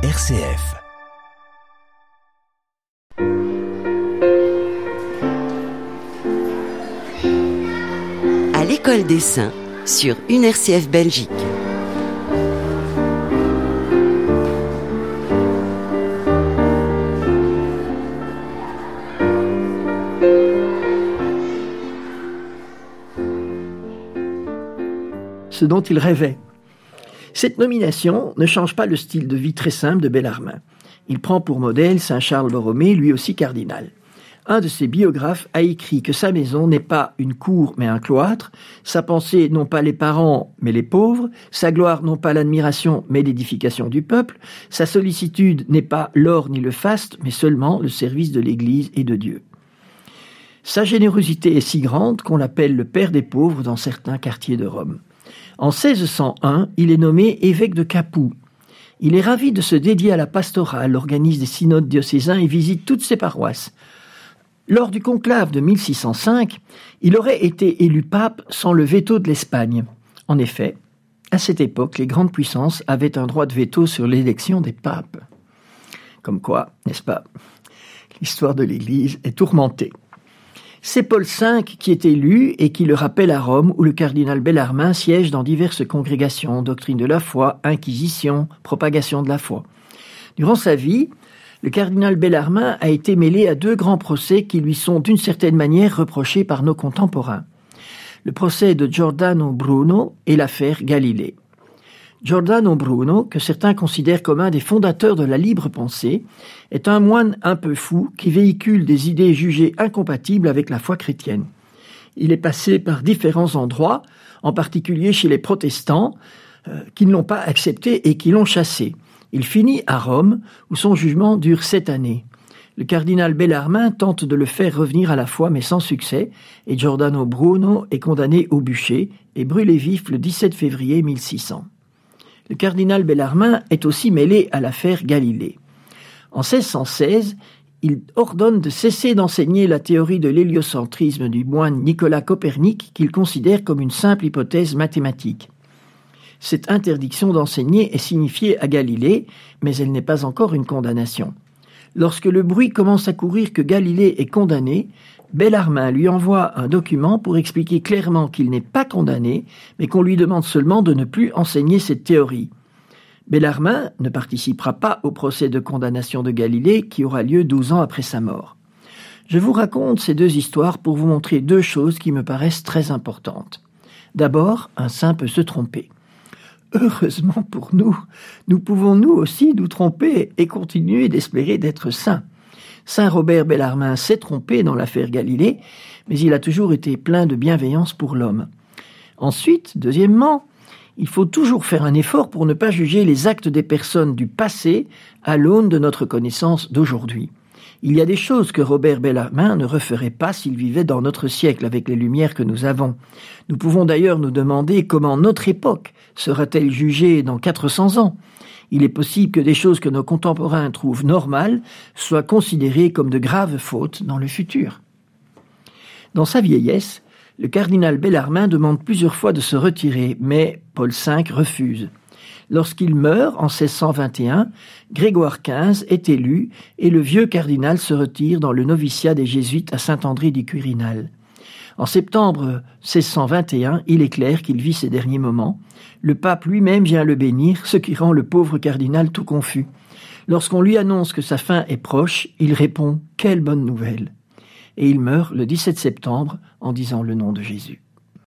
RCF. À l'école des saints sur une RCF Belgique. Ce dont il rêvait. Cette nomination ne change pas le style de vie très simple de Bellarmin. Il prend pour modèle Saint Charles Borromée, lui aussi cardinal. Un de ses biographes a écrit que sa maison n'est pas une cour mais un cloître, sa pensée non pas les parents mais les pauvres, sa gloire non pas l'admiration mais l'édification du peuple, sa sollicitude n'est pas l'or ni le faste mais seulement le service de l'Église et de Dieu. Sa générosité est si grande qu'on l'appelle le père des pauvres dans certains quartiers de Rome. En 1601, il est nommé évêque de Capoue. Il est ravi de se dédier à la pastorale, organise des synodes diocésains et visite toutes ses paroisses. Lors du conclave de 1605, il aurait été élu pape sans le veto de l'Espagne. En effet, à cette époque, les grandes puissances avaient un droit de veto sur l'élection des papes. Comme quoi, n'est-ce pas? L'histoire de l'Église est tourmentée. C'est Paul V qui est élu et qui le rappelle à Rome où le cardinal Bellarmin siège dans diverses congrégations, doctrine de la foi, inquisition, propagation de la foi. Durant sa vie, le cardinal Bellarmin a été mêlé à deux grands procès qui lui sont d'une certaine manière reprochés par nos contemporains. Le procès de Giordano Bruno et l'affaire Galilée. Giordano Bruno, que certains considèrent comme un des fondateurs de la libre pensée, est un moine un peu fou qui véhicule des idées jugées incompatibles avec la foi chrétienne. Il est passé par différents endroits, en particulier chez les protestants, euh, qui ne l'ont pas accepté et qui l'ont chassé. Il finit à Rome, où son jugement dure sept années. Le cardinal Bellarmin tente de le faire revenir à la foi, mais sans succès, et Giordano Bruno est condamné au bûcher et brûlé vif le 17 février 1600. Le cardinal Bellarmin est aussi mêlé à l'affaire Galilée. En 1616, il ordonne de cesser d'enseigner la théorie de l'héliocentrisme du moine Nicolas Copernic qu'il considère comme une simple hypothèse mathématique. Cette interdiction d'enseigner est signifiée à Galilée, mais elle n'est pas encore une condamnation. Lorsque le bruit commence à courir que Galilée est condamné, Bellarmin lui envoie un document pour expliquer clairement qu'il n'est pas condamné, mais qu'on lui demande seulement de ne plus enseigner cette théorie. Bellarmin ne participera pas au procès de condamnation de Galilée qui aura lieu douze ans après sa mort. Je vous raconte ces deux histoires pour vous montrer deux choses qui me paraissent très importantes. D'abord, un saint peut se tromper. Heureusement pour nous, nous pouvons nous aussi nous tromper et continuer d'espérer d'être saints. Saint Robert Bellarmin s'est trompé dans l'affaire Galilée, mais il a toujours été plein de bienveillance pour l'homme. Ensuite, deuxièmement, il faut toujours faire un effort pour ne pas juger les actes des personnes du passé à l'aune de notre connaissance d'aujourd'hui. Il y a des choses que Robert Bellarmin ne referait pas s'il vivait dans notre siècle avec les lumières que nous avons. Nous pouvons d'ailleurs nous demander comment notre époque sera-t-elle jugée dans 400 ans. Il est possible que des choses que nos contemporains trouvent normales soient considérées comme de graves fautes dans le futur. Dans sa vieillesse, le cardinal Bellarmin demande plusieurs fois de se retirer, mais Paul V refuse. Lorsqu'il meurt en 1621, Grégoire XV est élu et le vieux cardinal se retire dans le noviciat des jésuites à Saint-André du Quirinal. En septembre 1621, il est clair qu'il vit ses derniers moments. Le pape lui-même vient le bénir, ce qui rend le pauvre cardinal tout confus. Lorsqu'on lui annonce que sa fin est proche, il répond Quelle bonne nouvelle Et il meurt le 17 septembre en disant le nom de Jésus.